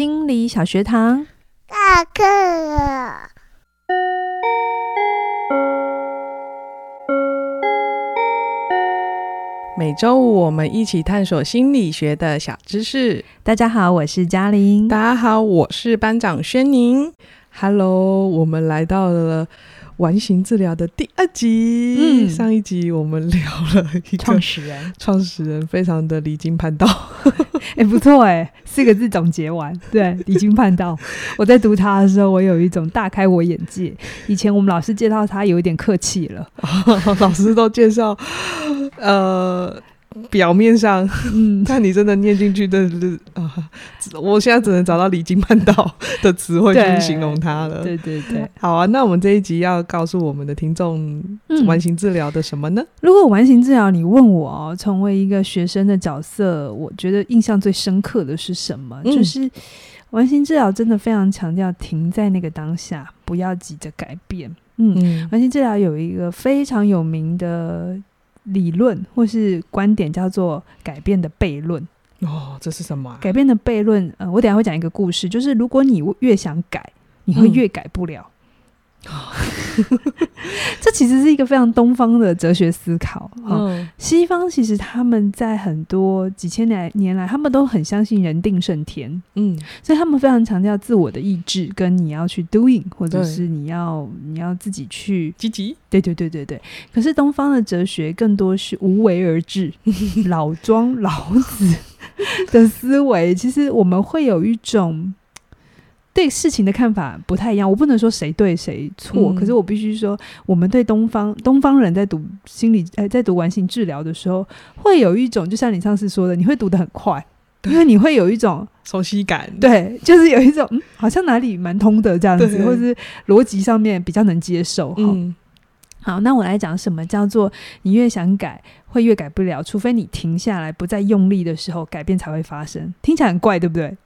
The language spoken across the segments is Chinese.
心理小学堂，下课了。每周五我们一起探索心理学的小知识。大家好，我是嘉玲。大家好，我是班长轩宁。Hello，我们来到了。完形治疗的第二集，嗯，上一集我们聊了一个创始人，创始人非常的离经叛道，哎、欸，不错哎、欸，四个字总结完，对，离经叛道。我在读他的时候，我有一种大开我眼界。以前我们老师介绍他有一点客气了，老师都介绍，呃。表面上，嗯，但你真的念进去真的是啊，我现在只能找到离经叛道的词汇去形容它了。对对对，好啊，那我们这一集要告诉我们的听众，完形治疗的什么呢？嗯、如果完形治疗，你问我哦，成为一个学生的角色，我觉得印象最深刻的是什么？嗯、就是完形治疗真的非常强调停在那个当下，不要急着改变。嗯，嗯完形治疗有一个非常有名的。理论或是观点叫做改变的悖论哦，这是什么、啊？改变的悖论，呃，我等下会讲一个故事，就是如果你越想改，你会越改不了。嗯 这其实是一个非常东方的哲学思考。嗯，西方其实他们在很多几千年年来，他们都很相信人定胜天。嗯，所以他们非常强调自我的意志，跟你要去 doing，或者是你要你要自己去积极。对对对对对。可是东方的哲学更多是无为而治，老庄老子的思维。其实我们会有一种。对事情的看法不太一样，我不能说谁对谁错，嗯、可是我必须说，我们对东方东方人在读心理，呃，在读完形治疗的时候，会有一种，就像你上次说的，你会读得很快，因为你会有一种 熟悉感，对，就是有一种，嗯，好像哪里蛮通的这样子，或者是逻辑上面比较能接受。嗯，好，那我来讲什么叫做你越想改，会越改不了，除非你停下来，不再用力的时候，改变才会发生。听起来很怪，对不对？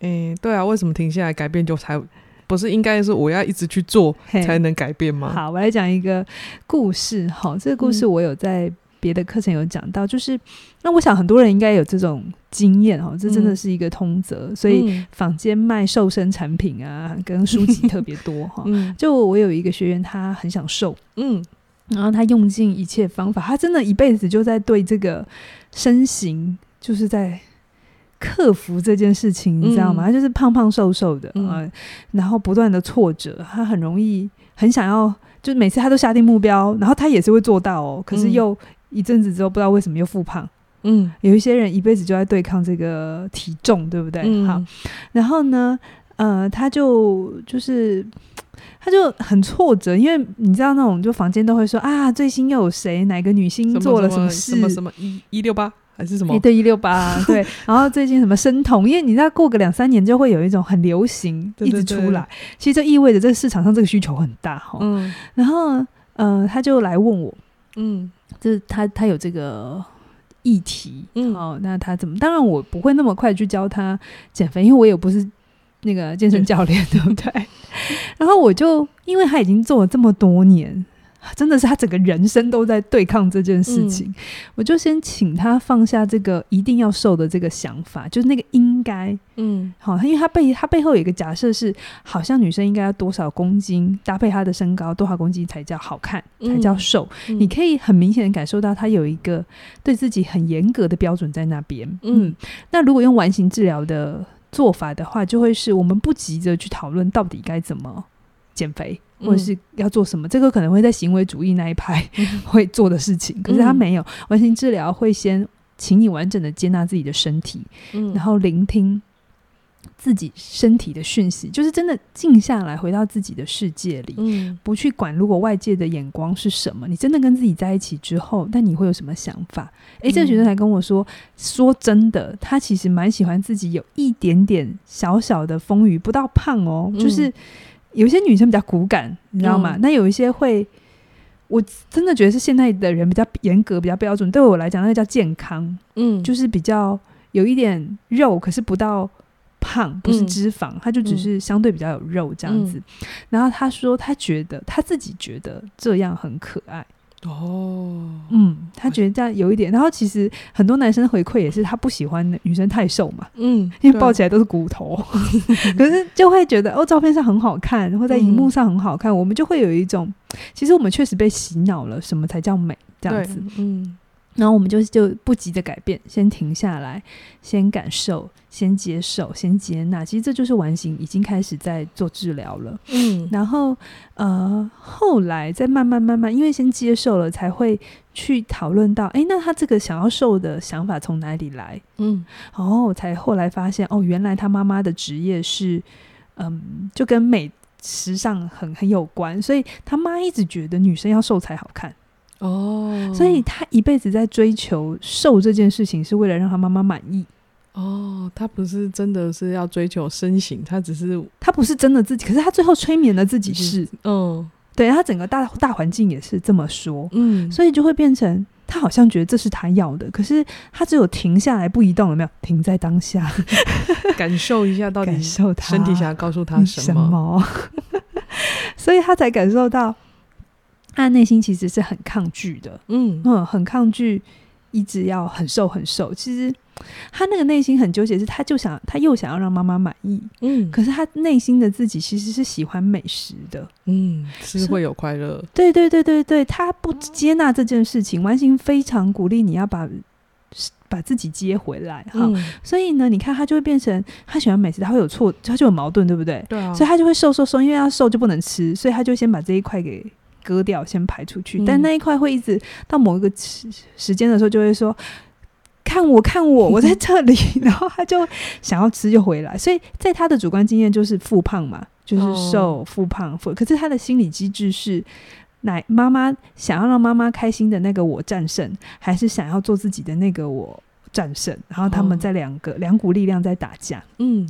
诶、欸，对啊，为什么停下来改变就才不是应该是我要一直去做才能改变吗？好，我来讲一个故事。哈，这个故事我有在别的课程有讲到，嗯、就是那我想很多人应该有这种经验哈，这真的是一个通则，嗯、所以坊间卖瘦身产品啊，跟书籍特别多 哈。嗯、就我有一个学员，他很想瘦，嗯，然后他用尽一切方法，他真的一辈子就在对这个身形，就是在。克服这件事情，你知道吗？嗯、他就是胖胖瘦瘦的啊、嗯，然后不断的挫折，他很容易很想要，就是每次他都下定目标，然后他也是会做到哦。可是又一阵子之后，不知道为什么又复胖。嗯，有一些人一辈子就在对抗这个体重，对不对？嗯、好，然后呢，呃，他就就是他就很挫折，因为你知道那种就房间都会说啊，最新又有谁哪个女星做了什么事？什么什么一一六八？还是什么？欸、对一六八 对，然后最近什么生酮？因为你知道过个两三年就会有一种很流行，一直出来。其实这意味着这个市场上这个需求很大哈。嗯，然后呃，他就来问我，嗯，这他他有这个议题，嗯，哦，那他怎么？当然我不会那么快去教他减肥，因为我也不是那个健身教练，对不对？然后我就因为他已经做了这么多年。真的是他整个人生都在对抗这件事情，嗯、我就先请他放下这个一定要瘦的这个想法，就是那个应该，嗯，好，因为他背他背后有一个假设是，好像女生应该要多少公斤搭配她的身高，多少公斤才叫好看，才叫瘦。嗯、你可以很明显的感受到他有一个对自己很严格的标准在那边，嗯，嗯，那如果用完形治疗的做法的话，就会是我们不急着去讨论到底该怎么减肥。或者是要做什么，这个可能会在行为主义那一派 会做的事情，可是他没有。完形治疗会先请你完整的接纳自己的身体，然后聆听自己身体的讯息，就是真的静下来，回到自己的世界里，不去管如果外界的眼光是什么。你真的跟自己在一起之后，那你会有什么想法？诶，这个学生还跟我说，说真的，他其实蛮喜欢自己有一点点小小的丰腴，不到胖哦，就是。有些女生比较骨感，你知道吗？那、嗯、有一些会，我真的觉得是现在的人比较严格、比较标准。对我来讲，那个叫健康，嗯，就是比较有一点肉，可是不到胖，不是脂肪，它、嗯、就只是相对比较有肉这样子。嗯、然后他说，他觉得他自己觉得这样很可爱。哦，嗯，他觉得这样有一点，然后其实很多男生回馈也是他不喜欢女生太瘦嘛，嗯，因为抱起来都是骨头，可是就会觉得哦，照片上很好看，然后在荧幕上很好看，嗯、我们就会有一种，其实我们确实被洗脑了，什么才叫美这样子，嗯。然后我们就就不急着改变，先停下来，先感受，先接受，先接纳。其实这就是完形已经开始在做治疗了。嗯，然后呃，后来再慢慢慢慢，因为先接受了，才会去讨论到，哎，那他这个想要瘦的想法从哪里来？嗯，然后才后来发现，哦，原来他妈妈的职业是，嗯，就跟美时尚很很有关，所以他妈一直觉得女生要瘦才好看。哦，所以他一辈子在追求瘦这件事情，是为了让他妈妈满意。哦，他不是真的是要追求身形，他只是他不是真的自己，可是他最后催眠了自己是，嗯，对，他整个大大环境也是这么说，嗯，所以就会变成他好像觉得这是他要的，可是他只有停下来不移动，有没有？停在当下，感受一下到底感受他身体想要告诉他什么，什么。所以他才感受到。他内心其实是很抗拒的，嗯嗯，很抗拒，一直要很瘦很瘦。其实他那个内心很纠结，是他就想他又想要让妈妈满意，嗯，可是他内心的自己其实是喜欢美食的，嗯，是会有快乐。对对对对对，他不接纳这件事情，完形非常鼓励你要把把自己接回来哈。嗯，所以呢，你看他就会变成他喜欢美食，他会有错，他就有矛盾，对不对？对啊，所以他就会瘦瘦瘦，因为要瘦就不能吃，所以他就先把这一块给。割掉，先排出去，但那一块会一直到某一个时时间的时候，就会说：“看我，看我，我在这里。”然后他就想要吃就回来，所以在他的主观经验就是复胖嘛，就是瘦复胖复。可是他的心理机制是：奶妈妈想要让妈妈开心的那个我战胜，还是想要做自己的那个我战胜？然后他们在两个两股力量在打架。嗯。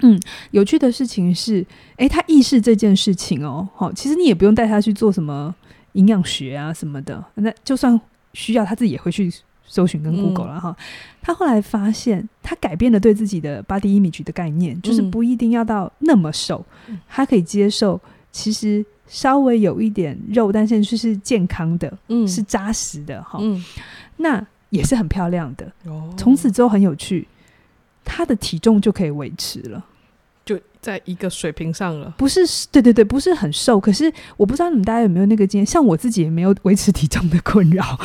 嗯，有趣的事情是，诶、欸，他意识这件事情哦，好，其实你也不用带他去做什么营养学啊什么的，那就算需要，他自己也会去搜寻跟 Google 了哈。嗯、他后来发现，他改变了对自己的 body image 的概念，就是不一定要到那么瘦，嗯、他可以接受，其实稍微有一点肉，但是是健康的，嗯，是扎实的哈，嗯，那也是很漂亮的。从、哦、此之后很有趣。他的体重就可以维持了，就在一个水平上了。不是，对对对，不是很瘦。可是我不知道你们大家有没有那个经验，像我自己也没有维持体重的困扰，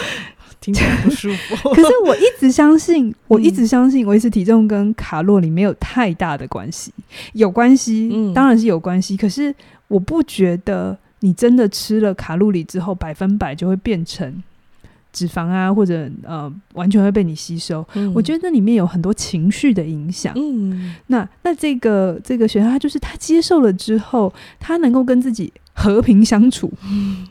听起来不舒服。可是我一直相信，我一直相信维持体重跟卡路里没有太大的关系，有关系，嗯，当然是有关系。可是我不觉得你真的吃了卡路里之后，百分百就会变成。脂肪啊，或者呃，完全会被你吸收。嗯、我觉得那里面有很多情绪的影响。嗯，那那这个这个学生，他就是他接受了之后，他能够跟自己和平相处。嗯，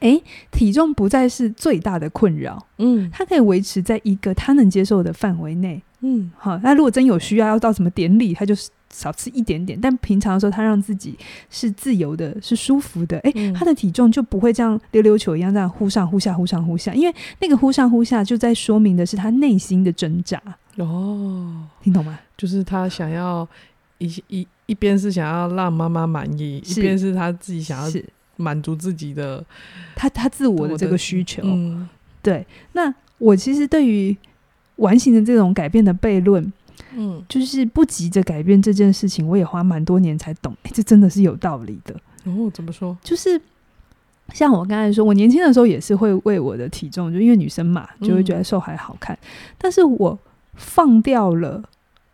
诶，体重不再是最大的困扰。嗯，他可以维持在一个他能接受的范围内。嗯，好，那如果真有需要要到什么典礼，他就是。少吃一点点，但平常的时候，他让自己是自由的，是舒服的。哎、他的体重就不会像溜溜球一样这样忽上忽下、忽上忽下，因为那个忽上忽下就在说明的是他内心的挣扎。哦，听懂吗？就是他想要一一一边是想要让妈妈满意，一边是他自己想要满足自己的他他自我的这个需求。嗯、对。那我其实对于完形的这种改变的悖论。嗯，就是不急着改变这件事情，我也花蛮多年才懂。哎、欸，这真的是有道理的。哦，怎么说？就是像我刚才说，我年轻的时候也是会为我的体重，就因为女生嘛，就会觉得瘦还好看。嗯、但是我放掉了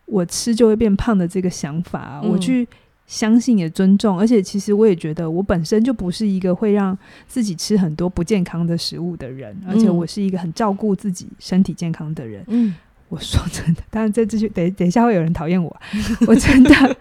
我吃就会变胖的这个想法，嗯、我去相信也尊重，而且其实我也觉得我本身就不是一个会让自己吃很多不健康的食物的人，而且我是一个很照顾自己身体健康的人。嗯。我说真的，当然这这句等等一下会有人讨厌我。我真的，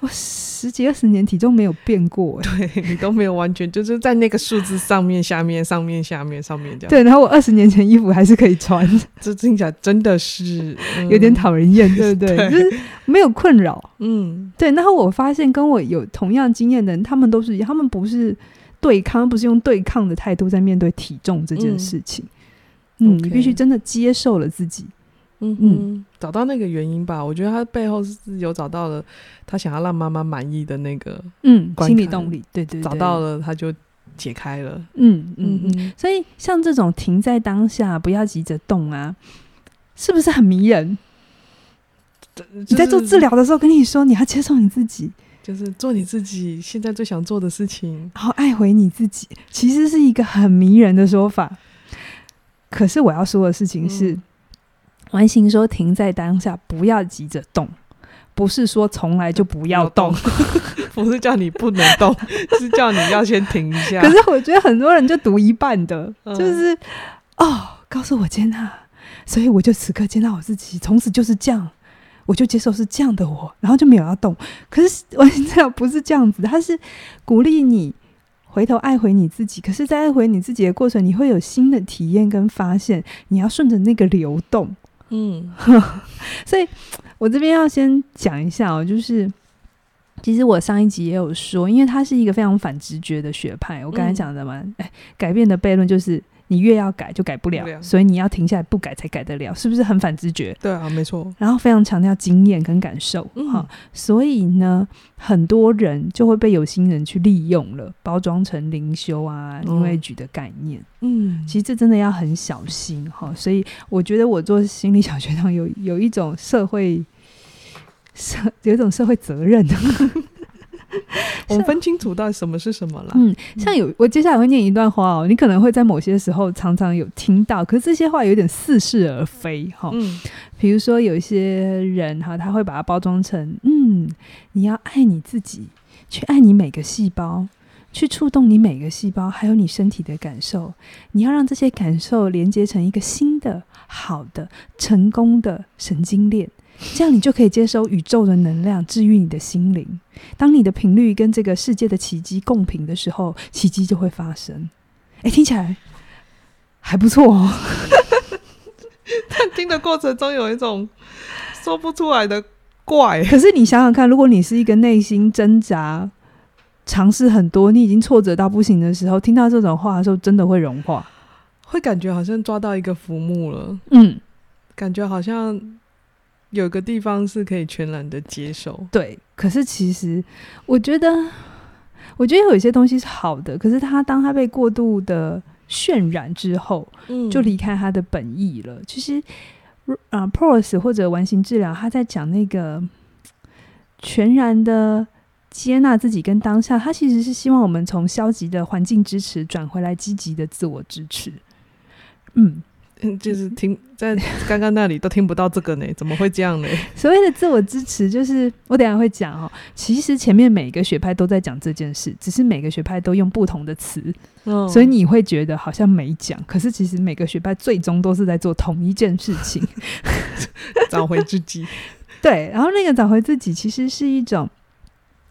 我十几二十年体重没有变过，对你都没有完全就是在那个数字上面、下面、上面、下面、上面这样。对，然后我二十年前衣服还是可以穿，这听起来真的是、嗯、有点讨人厌，对不对？对就是没有困扰，嗯，对。然后我发现跟我有同样经验的人，他们都是他们不是对抗，不是用对抗的态度在面对体重这件事情。嗯.你必须真的接受了自己。嗯嗯，找到那个原因吧。我觉得他背后是有找到了他想要让妈妈满意的那个嗯心理动力。对对，对，找到了他就解开了。嗯嗯嗯。所以像这种停在当下，不要急着动啊，是不是很迷人？就是、你在做治疗的时候，跟你说你要接受你自己，就是做你自己现在最想做的事情，然后爱回你自己，其实是一个很迷人的说法。可是我要说的事情是，嗯、完形说停在当下，不要急着动，不是说从来就不要动，不是叫你不能动，是叫你要先停一下。可是我觉得很多人就读一半的，嗯、就是哦，告诉我接纳，所以我就此刻接纳我自己，从此就是这样，我就接受是这样的我，然后就没有要动。可是完形治疗不是这样子，它是鼓励你。回头爱回你自己，可是，在爱回你自己的过程，你会有新的体验跟发现。你要顺着那个流动，嗯，所以我这边要先讲一下哦，就是其实我上一集也有说，因为它是一个非常反直觉的学派。我刚才讲的嘛，哎、嗯，改变的悖论就是。你越要改就改不了，不了，所以你要停下来不改才改得了，是不是很反直觉？对啊，没错。然后非常强调经验跟感受，哈、所以呢，很多人就会被有心人去利用了，包装成灵修啊、因为举的概念。嗯，其实这真的要很小心哈、哦。所以我觉得我做心理小学堂有有一种社会社有一种社会责任。我们分清楚到底什么是什么了。嗯，像有我接下来会念一段话哦，你可能会在某些时候常常有听到，可是这些话有点似是而非哈。嗯，比如说有一些人哈，他会把它包装成嗯，你要爱你自己，去爱你每个细胞，去触动你每个细胞，还有你身体的感受，你要让这些感受连接成一个新的、好的、成功的神经链。这样你就可以接收宇宙的能量，治愈你的心灵。当你的频率跟这个世界的奇迹共频的时候，奇迹就会发生。哎，听起来还不错哦。但听的过程中有一种说不出来的怪。可是你想想看，如果你是一个内心挣扎、尝试很多，你已经挫折到不行的时候，听到这种话的时候，真的会融化，会感觉好像抓到一个浮木了。嗯，感觉好像。有个地方是可以全然的接受，对。可是其实，我觉得，我觉得有一些东西是好的，可是他当他被过度的渲染之后，嗯，就离开他的本意了。其实，啊、呃、，POS 或者完形治疗，他在讲那个全然的接纳自己跟当下，他其实是希望我们从消极的环境支持转回来积极的自我支持，嗯。嗯，就是听在刚刚那里都听不到这个呢，怎么会这样呢？所谓的自我支持，就是我等下会讲哦。其实前面每个学派都在讲这件事，只是每个学派都用不同的词，哦，所以你会觉得好像没讲。可是其实每个学派最终都是在做同一件事情，找回自己。对，然后那个找回自己，其实是一种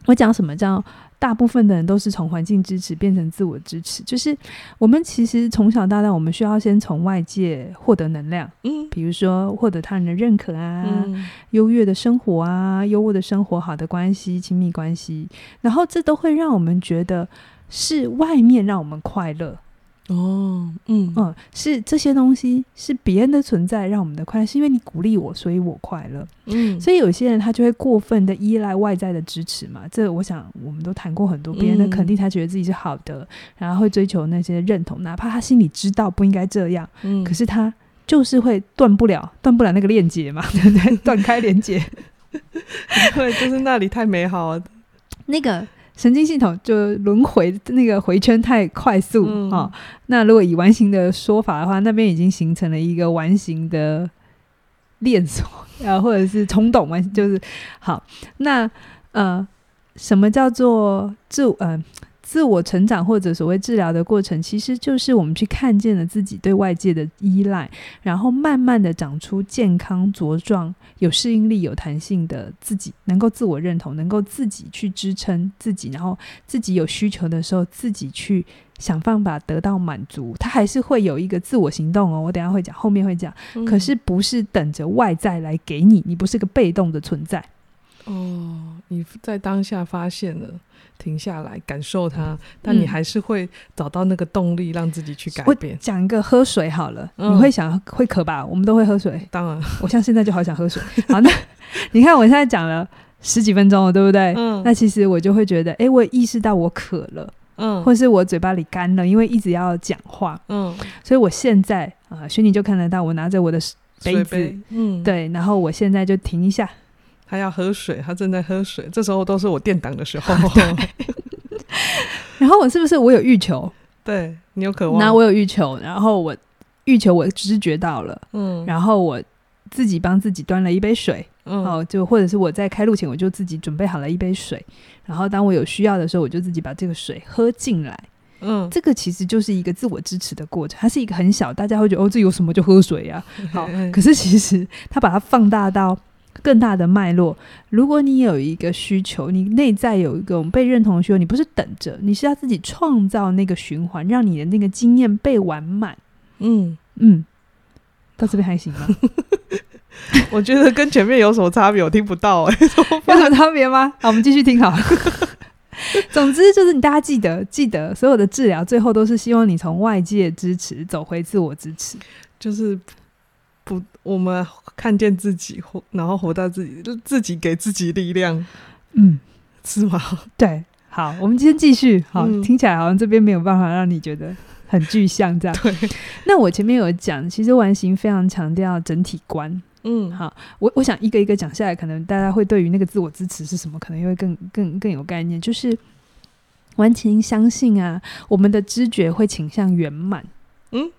我讲什么叫。大部分的人都是从环境支持变成自我支持，就是我们其实从小到大，我们需要先从外界获得能量，嗯，比如说获得他人的认可啊，嗯，优越的生活啊，优渥的生活，好的关系，亲密关系，然后这都会让我们觉得是外面让我们快乐。哦，嗯嗯，是这些东西是别人的存在让我们的快乐，是因为你鼓励我，所以我快乐。嗯，所以有些人他就会过分的依赖外在的支持嘛。这我想我们都谈过很多，别人的肯定他觉得自己是好的，嗯，然后会追求那些认同，哪怕他心里知道不应该这样，嗯，可是他就是会断不了，断不了那个链接嘛，对不对？断开连接，对，就是那里太美好了，那个。神经系统就轮回那个回圈太快速啊、嗯哦！那如果以完形的说法的话，那边已经形成了一个完形的链锁啊，或者是冲动完，就是好。那呃，什么叫做自呃？自我成长或者所谓治疗的过程，其实就是我们去看见了自己对外界的依赖，然后慢慢的长出健康、茁壮、有适应力、有弹性的自己，能够自我认同，能够自己去支撑自己，然后自己有需求的时候，自己去想办法得到满足。他还是会有一个自我行动哦，我等下会讲，后面会讲。嗯。可是不是等着外在来给你，你不是个被动的存在。哦，你在当下发现了。停下来感受它，但你还是会找到那个动力，让自己去改变。我讲一个喝水好了，嗯、你会想会渴吧？我们都会喝水，当然。我像现在就好想喝水。好，那 你看我现在讲了十几分钟了，对不对？嗯。那其实我就会觉得，哎、欸，我意识到我渴了。嗯，或是我嘴巴里干了，因为一直要讲话，嗯，所以我现在啊，虚拟就看得到我拿着我的杯子，杯嗯，对，然后我现在就停一下，他要喝水，他正在喝水，这时候都是我垫档的时候，然后我是不是我有欲求？对，你有渴望，那我有欲求，然后我欲求我知觉到了，嗯，然后我自己帮自己端了一杯水，嗯，哦，就或者是我在开路前我就自己准备好了一杯水，然后当我有需要的时候，我就自己把这个水喝进来，嗯，这个其实就是一个自我支持的过程，它是一个很小，大家会觉得哦，这有什么就喝水呀，啊，好，可是其实它把它放大到。更大的脉络，如果你有一个需求，你内在有一个被认同的需求，你不是等着，你是要自己创造那个循环，让你的那个经验被完满。嗯嗯，到这边还行吗？我觉得跟前面有什么差别，我听不到哎、欸，有什么差别吗？好，我们继续听好了。总之就是你大家记得记得，所有的治疗最后都是希望你从外界支持走回自我支持，就是。不，我们看见自己活，然后活到自己，就自己给自己力量。嗯，是吗？对，好，我们今天继续。好，嗯、听起来好像这边没有办法让你觉得很具象，这样。对。那我前面有讲，其实完形非常强调整体观。嗯，好，我我想一个一个讲下来，可能大家会对于那个自我支持是什么，可能也会更更更有概念。就是完形相信啊，我们的知觉会倾向圆满。嗯。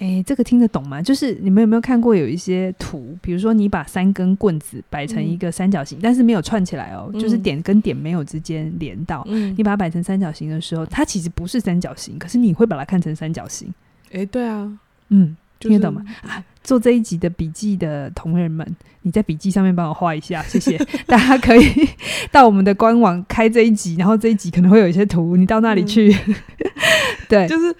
诶，这个听得懂吗？就是你们有没有看过有一些图，比如说你把三根棍子摆成一个三角形，嗯、但是没有串起来哦，嗯、就是点跟点没有之间连到。嗯、你把它摆成三角形的时候，它其实不是三角形，可是你会把它看成三角形。诶，对啊，嗯，听得懂吗？啊，做这一集的笔记的同仁们，你在笔记上面帮我画一下，谢谢。大家可以 到我们的官网开这一集，然后这一集可能会有一些图，你到那里去。嗯、对，就是。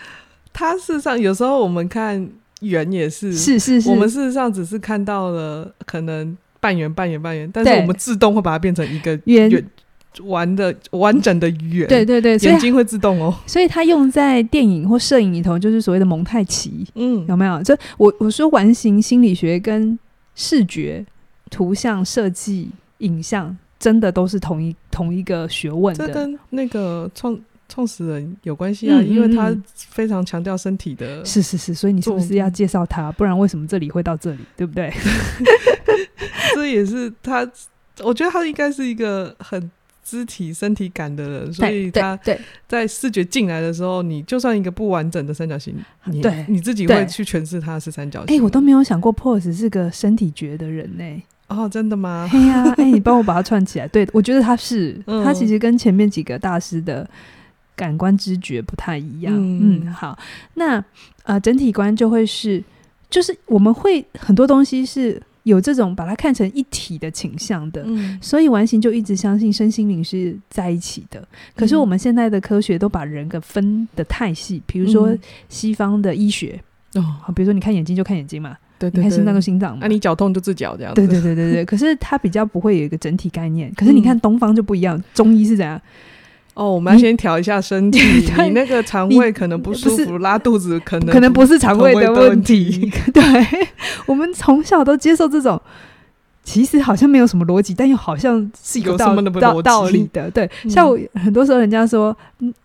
它事实上有时候我们看圆也是，是是是，我们事实上只是看到了可能半圆半圆半圆，但是我们自动会把它变成一个圆完的完整的圆。对对对，眼睛会自动哦。所以它用在电影或摄影里头，就是所谓的蒙太奇。嗯，有没有？这我我说完形心理学跟视觉、图像设计、影像，真的都是同一同一个学问的。这跟那个创。创始人有关系啊，因为他非常强调身体的。是是是，所以你是不是要介绍他？不然为什么这里会到这里，对不对？这也是他，我觉得他应该是一个很肢体、身体感的人，所以他在视觉进来的时候，你就算一个不完整的三角形，你对你自己会去诠释它是三角形。哎，我都没有想过 Pose 是个身体觉的人呢。哦，真的吗？哎呀，哎，你帮我把它串起来。对，我觉得他是，他其实跟前面几个大师的。感官知觉不太一样，嗯，嗯，好，那呃，整体观就会是，就是我们会很多东西是有这种把它看成一体的倾向的，嗯，所以完形就一直相信身心灵是在一起的。可是我们现在的科学都把人给分的太细，比如说西方的医学，哦，好，比如说你看眼睛就看眼睛嘛，对，对，对，你看心脏就心脏嘛，那、啊、你脚痛就治脚这样子，对对对对对。可是它比较不会有一个整体概念。可是你看东方就不一样，中医是怎样？哦，我们要先调一下身体。你，你那个肠胃可能不舒服，拉肚子可能可能不是肠胃的问题。对，我们从小都接受这种，其实好像没有什么逻辑，但又好像是有道道道理的。对，嗯、像我很多时候人家说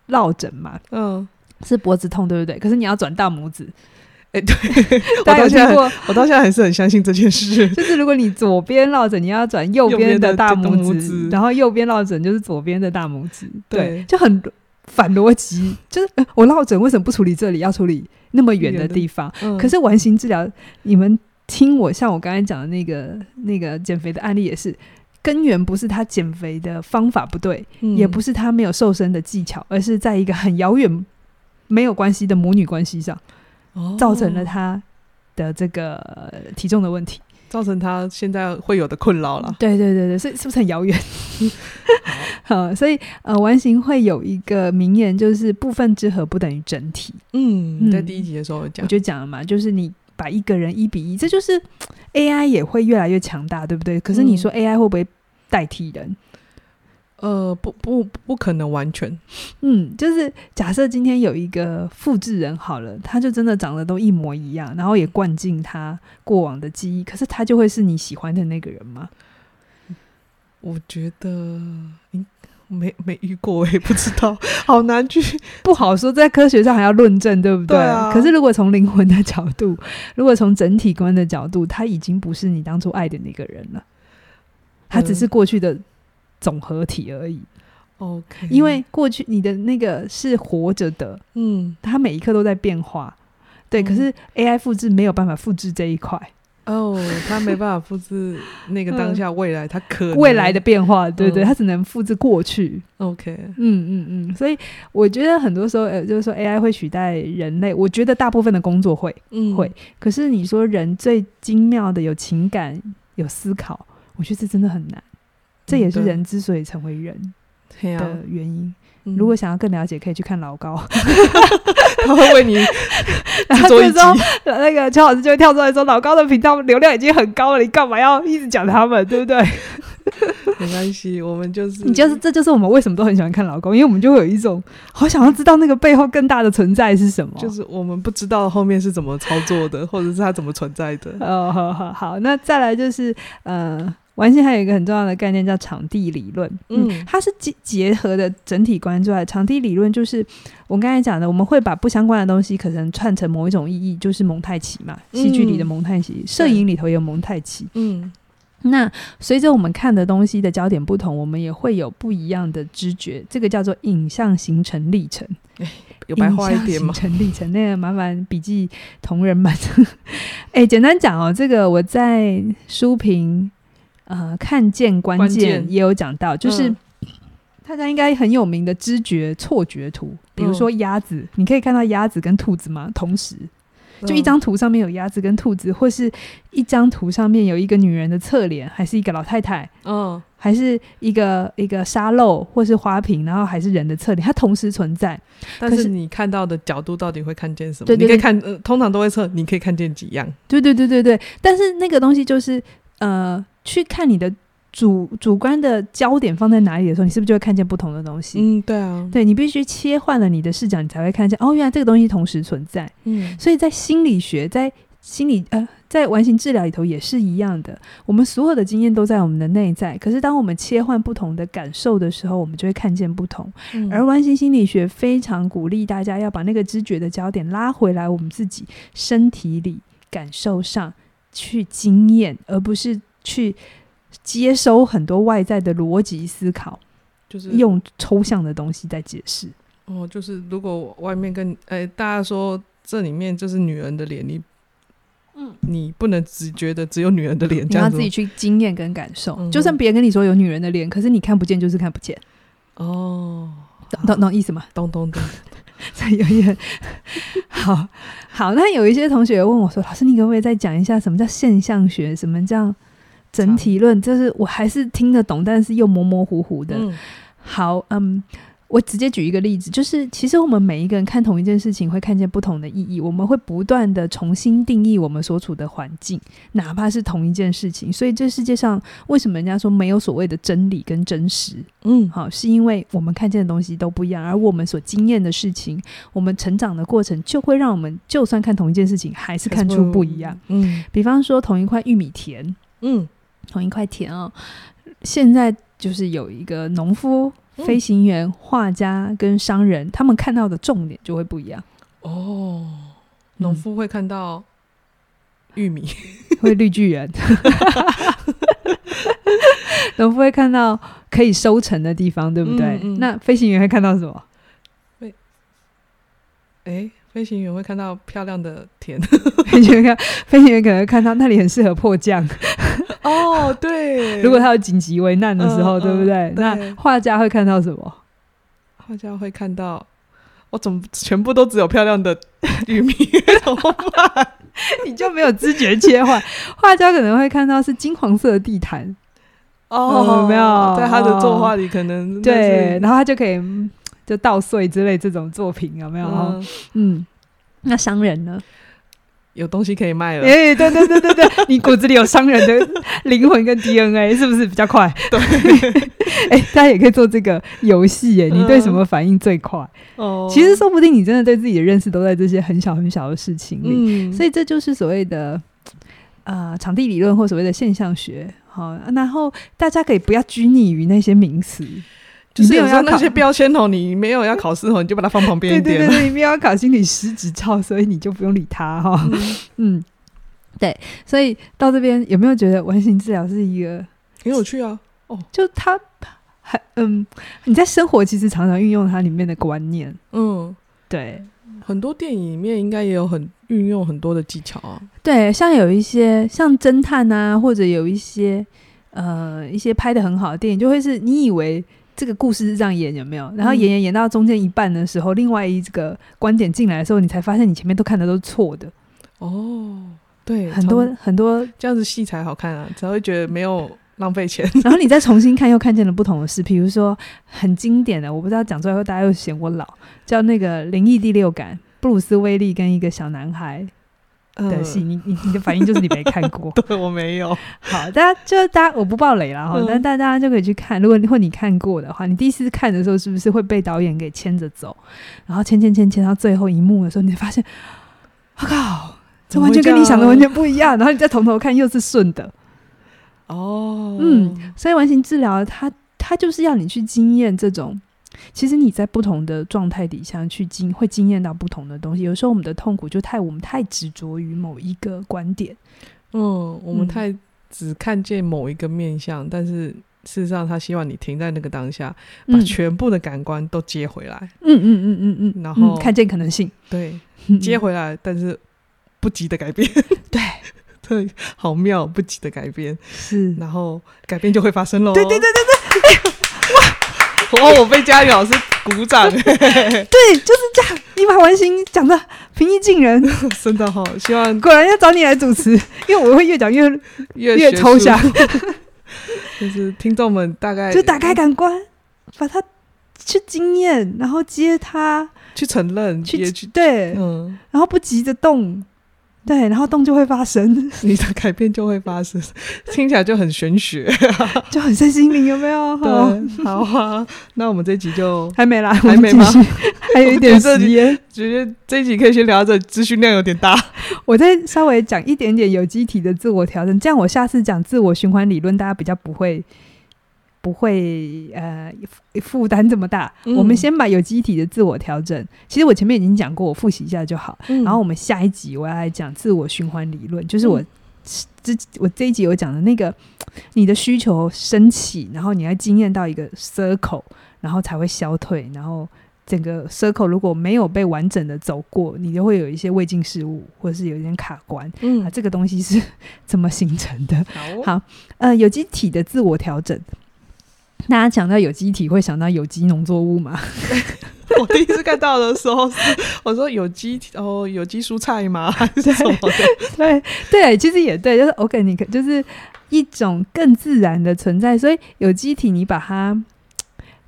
落枕嘛，嗯，是脖子痛，对不对？可是你要转大拇指。哎，对，我到现在我到现在还是很相信这件事。就是如果你左边落枕，你要转右边的大拇指，然后右边落枕就是左边的大拇指，对，就很反逻辑。就是我落枕为什么不处理这里，要处理那么远的地方？可是完形治疗，你们听我，像我刚才讲的那个那个减肥的案例也是，根源不是他减肥的方法不对，也不是他没有瘦身的技巧，而是在一个很遥远没有关系的母女关系上。造成了他的这个体重的问题，造成他现在会有的困扰了。对对对对，所以是不是很遥远？好，所以呃，完形会有一个名言，就是部分之和不等于整体。嗯，在第一集的时候讲，我就讲了嘛，就是你把一个人一比一，这就是 AI 也会越来越强大，对不对？可是你说 AI 会不会代替人？呃，不不不可能完全，嗯，就是假设今天有一个复制人好了，他就真的长得都一模一样，然后也灌进他过往的记忆，可是他就会是你喜欢的那个人吗？我觉得，没没遇过，我也不知道，好难去，不好说，在科学上还要论证，对不对？对啊。可是如果从灵魂的角度，如果从整体观的角度，他已经不是你当初爱的那个人了，他只是过去的总合体而已。OK，因为过去你的那个是活着的，嗯，它每一刻都在变化，对。嗯、可是 AI 复制没有办法复制这一块。哦，它没办法复制那个当下 未来，他可能未来的变化，对对，他只能复制过去。OK，嗯嗯嗯，所以我觉得很多时候，呃，就是说 AI 会取代人类，我觉得大部分的工作会，嗯，会。可是你说人最精妙的有情感、有思考，我觉得这真的很难。这也是人之所以成为人的原因。如果想要更了解，可以去看老高，他会为你 做一集。那个邱老师就会跳出来说：“老高的频道流量已经很高了，你干嘛要一直讲他们？对不对？” 没关系，我们就是你就是这就是我们为什么都很喜欢看老高，因为我们就会有一种好想要知道那个背后更大的存在是什么，就是我们不知道后面是怎么操作的，或者是它怎么存在的。哦，好好好，那再来就是呃。玩心还有一个很重要的概念叫场地理论，嗯，它是结结合的整体观之外，场地理论就是我刚才讲的，我们会把不相关的东西可能串成某一种意义，就是蒙太奇嘛，戏剧里的蒙太奇，摄影里头也有蒙太奇，嗯，那随着我们看的东西的焦点不同，我们也会有不一样的知觉，这个叫做影像形成历程。欸、有白话一点吗？形成历程，那个麻烦笔记同仁们，哎、欸，简单讲哦，这个我在书评。呃，看见关键也有讲到，就是、嗯、大家应该很有名的知觉错觉图，比如说鸭子，嗯、你可以看到鸭子跟兔子吗？同时，就一张图上面有鸭子跟兔子，或是一张图上面有一个女人的侧脸，还是一个老太太，嗯，还是一个一个沙漏或是花瓶，然后还是人的侧脸，它同时存在。但是你看到的角度到底会看见什么？对对对，你可以看，呃，通常都会测，你可以看见几样？对对对对对。但是那个东西就是，呃。去看你的主主观的焦点放在哪里的时候，你是不是就会看见不同的东西？嗯，对啊，对，你必须切换了你的视角，你才会看见哦，原来这个东西同时存在。嗯，所以在心理学，在心理呃，在完形治疗里头也是一样的。我们所有的经验都在我们的内在，可是当我们切换不同的感受的时候，我们就会看见不同。嗯，而完形心理学非常鼓励大家要把那个知觉的焦点拉回来，我们自己身体里感受上去经验，而不是。去接收很多外在的逻辑思考，就是用抽象的东西在解释。哦，就是如果外面跟哎、欸、大家说这里面就是女人的脸，你嗯，你不能只觉得只有女人的脸，你要自己去经验跟感受。嗯、就算别人跟你说有女人的脸，可是你看不见，就是看不见。哦，懂懂懂意思吗？懂懂懂。这 有点 好好。那有一些同学问我说：“老师，你可不可以再讲一下什么叫现象学？什么叫？”整体论就是我还是听得懂，但是又模模糊糊的。嗯、好，嗯，我直接举一个例子，就是其实我们每一个人看同一件事情，会看见不同的意义。我们会不断的重新定义我们所处的环境，哪怕是同一件事情。所以这世界上为什么人家说没有所谓的真理跟真实？嗯，好，是因为我们看见的东西都不一样，而我们所经验的事情，我们成长的过程，就会让我们就算看同一件事情，还是看出不一样。嗯，比方说同一块玉米田，嗯。同一块田哦，现在就是有一个农夫、飞行员、画家跟商人，他们看到的重点就会不一样哦。农夫会看到玉米，会绿巨人；农夫会看到可以收成的地方，对不对？嗯嗯、那飞行员会看到什么？会，哎。飞行员会看到漂亮的田，飞行员看，飞行员可能会看到那里很适合迫降。哦，对，如果他有紧急危难的时候，嗯、对不对？嗯、那画家会看到什么？画家会看到，我怎么全部都只有漂亮的玉米？怎么办？你就没有知觉切换？画家可能会看到是金黄色的地毯。哦，嗯、没有，在他的作画里可能对，然后他就可以。就稻穗之类这种作品有没有？嗯，嗯，那商人呢？有东西可以卖了。哎、欸，对对对对对，你骨子里有商人的灵魂跟 DNA，是不是比较快？对，哎、欸，大家也可以做这个游戏。哎，你对什么反应最快？哦、嗯，其实说不定你真的对自己的认识都在这些很小很小的事情里。嗯，所以这就是所谓的啊、呃，场地理论或所谓的现象学。好，然后大家可以不要拘泥于那些名词。就是有时候那些标签哦，你没有要考试哦，你就把它放旁边一点。对对对，你没有要考心理师执照，所以你就不用理他哈。嗯，嗯，对，所以到这边有没有觉得完形治疗是一个很有趣啊？哦，就他还嗯，你在生活其实常常运用它里面的观念。嗯，对，很多电影里面应该也有很运用很多的技巧啊。对，像有一些像侦探啊，或者有一些呃一些拍的很好的电影，就会是你以为。这个故事是这样演，有没有？然后演演演到中间一半的时候，嗯、另外一个观点进来的时候，你才发现你前面都看的都是错的。哦，对，很多很多这样子戏才好看啊，才会觉得没有浪费钱。然后你再重新看，又看见了不同的事。比如说很经典的，我不知道讲出来后大家又嫌我老，叫那个《灵异第六感》，布鲁斯威利跟一个小男孩。的戏，你你你的反应就是你没看过，对，我没有。好，大家就大家我不爆雷了哈，但大家就可以去看。如果或你看过的话，你第一次看的时候是不是会被导演给牵着走，然后牵牵牵牵到最后一幕的时候，你发现，我靠，这完全跟你想的完全不一样。然后你再从头看又是顺的。哦，嗯，所以完形治疗，它它就是要你去经验这种。其实你在不同的状态底下去经会经验到不同的东西。有时候我们的痛苦就太我们太执着于某一个观点，嗯，我们太只看见某一个面相，嗯、但是事实上他希望你停在那个当下，把全部的感官都接回来。嗯嗯嗯嗯嗯，然后、嗯、看见可能性，对，接回来，但是不急的改变。对 对，好妙，不急的改变是，然后改变就会发生喽。对对对对对，哇！哦，我被佳宇老师鼓掌。对，就是这样。你把完形讲的平易近人，真的好。希望果然要找你来主持，因为我会越讲越越越抽象。就是听众们大概就打开感官，把它去经验，然后接它，去承认，去对，嗯，然后不急着动。对，然后动就会发生，你的改变就会发生，听起来就很玄学，就很身心灵，有没有？对，好啊。那我们这一集就还没啦，还没吗？还有一点时间，觉得这一集可以先聊到这，资讯量有点大。我再稍微讲一点点有机体的自我调整，这样我下次讲自我循环理论，大家比较不会。不会呃负担这么大，嗯。我们先把有机体的自我调整。其实我前面已经讲过，我复习一下就好。嗯、然后我们下一集我要来讲自我循环理论，就是我这、嗯、我这一集有讲的那个，你的需求升起，然后你要经验到一个 circle，然后才会消退。然后整个 circle 如果没有被完整的走过，你就会有一些未尽事物，或者是有一点卡关。嗯，啊，这个东西是 怎么形成的？好，好，呃，有机体的自我调整。大家讲到有机体，会想到有机农作物吗？我第一次看到的时候是，我说有机哦，有机蔬菜吗？还是什么的？对对，其实也对，就是 organic，就是一种更自然的存在。所以有机体，你把它，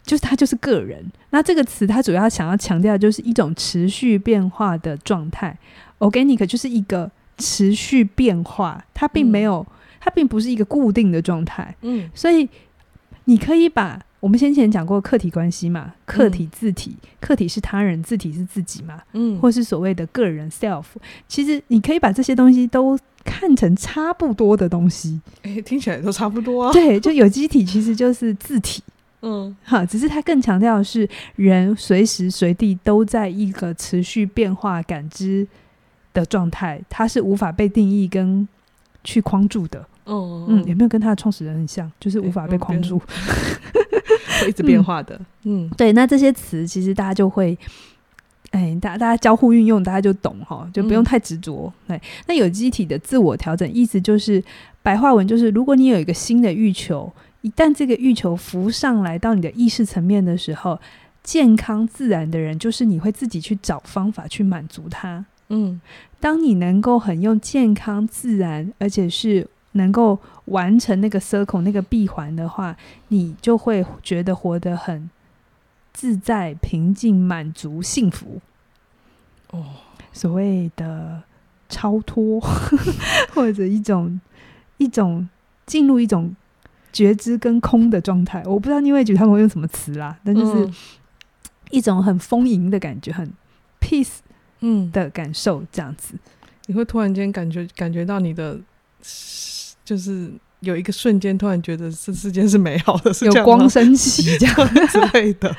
就是它就是个人。那这个词，它主要想要强调的就是一种持续变化的状态。organic 就是一个持续变化，它并没有，嗯、它并不是一个固定的状态。嗯，所以。你可以把我们先前讲过客体关系嘛，客体自体，嗯、客体是他人，自体是自己嘛，嗯，或是所谓的个人 self，其实你可以把这些东西都看成差不多的东西，诶、欸，听起来都差不多啊。对，就有机体其实就是自体，嗯，哈，只是它更强调的是人随时随地都在一个持续变化感知的状态，它是无法被定义跟去框住的。嗯嗯，有没有跟他的创始人很像？就是无法被框住，会一直变化的。嗯，嗯对。那这些词其实大家就会，哎，大家大家交互运用，大家就懂哈，就不用太执着。对、嗯，那有机体的自我调整，意思就是白话文就是，如果你有一个新的欲求，一旦这个欲求浮上来到你的意识层面的时候，健康自然的人就是你会自己去找方法去满足它。嗯，当你能够很用健康自然，而且是能够完成那个 circle 那个闭环的话，你就会觉得活得很自在、平静、满足、幸福。哦，所谓的超脱，或者一种一种进入一种觉知跟空的状态。我不知道你会觉得他们会用什么词啦，但就是一种很丰盈的感觉，很 peace 嗯的感受，这样子，你会突然间感觉感觉到你的。就是有一个瞬间，突然觉得这世间是美好的，是有光升起这样 之类的。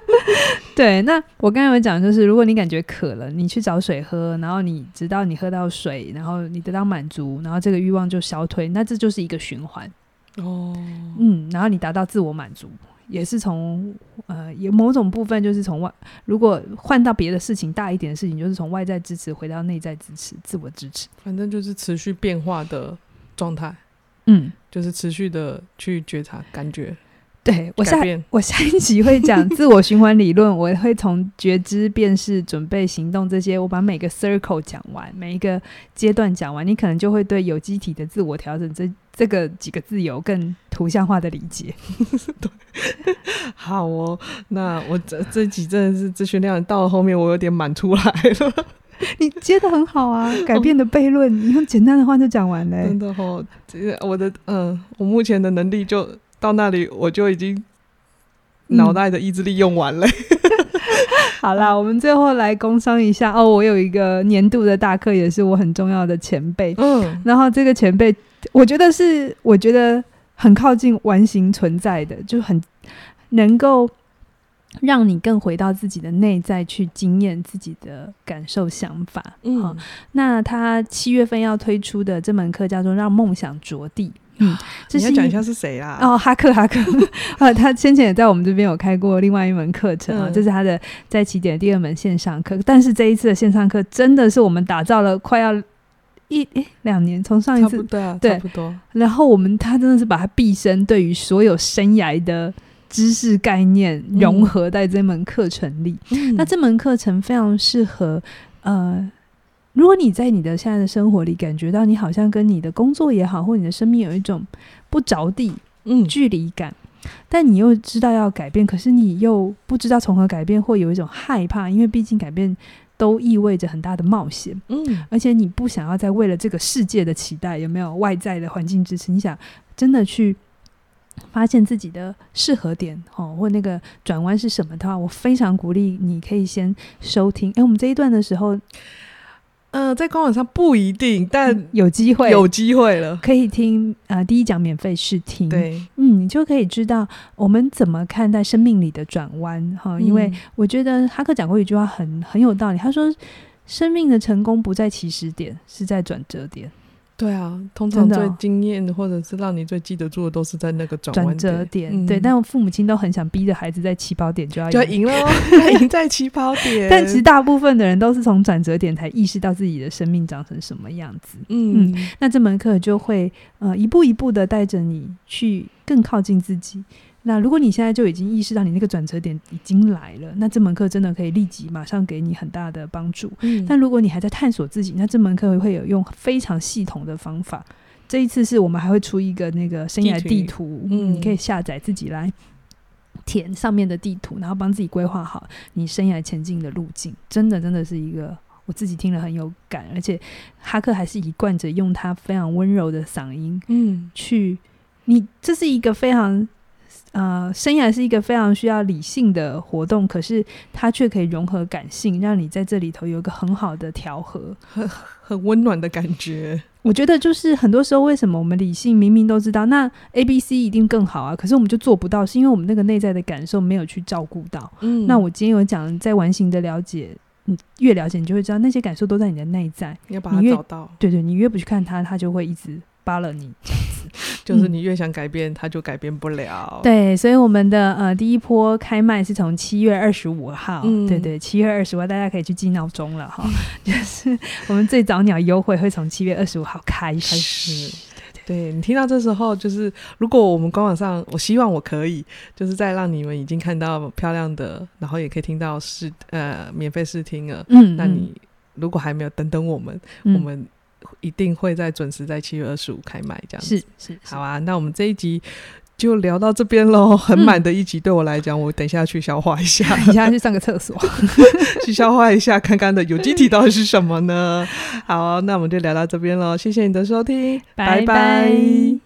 对，那我刚才有讲，就是如果你感觉渴了，你去找水喝，然后你直到你喝到水，然后你得到满足，然后这个欲望就消退，那这就是一个循环。哦，嗯，然后你达到自我满足。也是从呃，有某种部分就是从外，如果换到别的事情大一点的事情，就是从外在支持回到内在支持、自我支持，反正就是持续变化的状态。嗯，就是持续的去觉察、感觉。对，我下我下一集会讲自我循环理论，我会从觉知、辨识、准备、行动这些，我把每个 circle 讲完，每一个阶段讲完，你可能就会对有机体的自我调整这。这个几个自由更图像化的理解。对，好哦。那我这这集真的是资讯量到了后面，我有点满出来了。你接的很好啊，改变的悖论，你用简单的话就讲完了。真的哦，这我的嗯、呃，我目前的能力就到那里，我就已经脑袋的意志力用完了。嗯、好啦，我们最后来工商一下哦。我有一个年度的大课，也是我很重要的前辈。嗯，然后这个前辈。我觉得是，我觉得很靠近完形存在的，就很能够让你更回到自己的内在去经验自己的感受、想法。嗯，哦、那他七月份要推出的这门课叫做《让梦想着地》。嗯，这是你要讲一下是谁啊？哦，哈克，哈克 啊，他先前也在我们这边有开过另外一门课程啊，嗯、这是他的在起点第二门线上课。但是这一次的线上课真的是我们打造了快要。一诶，两年从上一次对啊，对，差不多。然后我们他真的是把他毕生对于所有生涯的知识概念融合在这门课程里。嗯、那这门课程非常适合呃，如果你在你的现在的生活里感觉到你好像跟你的工作也好，或你的生命有一种不着地嗯距离感，嗯、但你又知道要改变，可是你又不知道从何改变，或有一种害怕，因为毕竟改变。都意味着很大的冒险，嗯，而且你不想要再为了这个世界的期待，有没有外在的环境支持？你想真的去发现自己的适合点，哦，或那个转弯是什么的话，我非常鼓励你可以先收听。哎，我们这一段的时候。呃，在官网上不一定，但有机会，有机会了，可以听呃第一讲免费试听，对，嗯，你就可以知道我们怎么看待生命里的转弯哈。因为我觉得哈克讲过一句话很很有道理，他说生命的成功不在起始点，是在转折点。对啊，通常最惊艳的，或者是让你最记得住的，都是在那个转转折点。嗯、对，但我父母亲都很想逼着孩子在起跑点就要就要赢了，赢在起跑点。但其实大部分的人都是从转折点才意识到自己的生命长成什么样子。嗯，嗯，那这门课就会呃一步一步的带着你去更靠近自己。那如果你现在就已经意识到你那个转折点已经来了，那这门课真的可以立即马上给你很大的帮助。嗯，但如果你还在探索自己，那这门课会有用非常系统的方法。这一次是我们还会出一个那个生涯地图，地图嗯，你可以下载自己来填上面的地图，然后帮自己规划好你生涯前进的路径。真的，真的是一个我自己听了很有感，而且哈克还是一贯着用他非常温柔的嗓音，嗯，去你这是一个非常。呃，生涯是一个非常需要理性的活动，可是它却可以融合感性，让你在这里头有一个很好的调和，很 很温暖的感觉。我觉得就是很多时候，为什么我们理性明明都知道那 A、B、C 一定更好啊，可是我们就做不到，是因为我们那个内在的感受没有去照顾到。嗯，那我今天有讲在完形的了解，你越了解，你就会知道那些感受都在你的内在，你要把它找到。对对，你越不去看它，它就会一直。扒了你这样子，就是你越想改变，它、嗯、就改变不了。对，所以我们的呃第一波开卖是从七月二十五号，嗯、对对，七月二十五号大家可以去记闹钟了哈。嗯、就是我们最早鸟优惠会从七月二十五号开始。开始对，对，对，你听到这时候，就是如果我们官网上，我希望我可以，就是再让你们已经看到漂亮的，然后也可以听到试呃免费试听了。嗯，那你如果还没有，等等我们，嗯、我们。一定会在准时在七月二十五开卖，这样子是是，是好啊。那我们这一集就聊到这边喽，很满的一集，对我来讲，嗯、我等一下去消化一下，等一下去上个厕所，去消化一下，看看的有机体到底是什么呢？好，那我们就聊到这边喽，谢谢你的收听，拜拜。拜拜。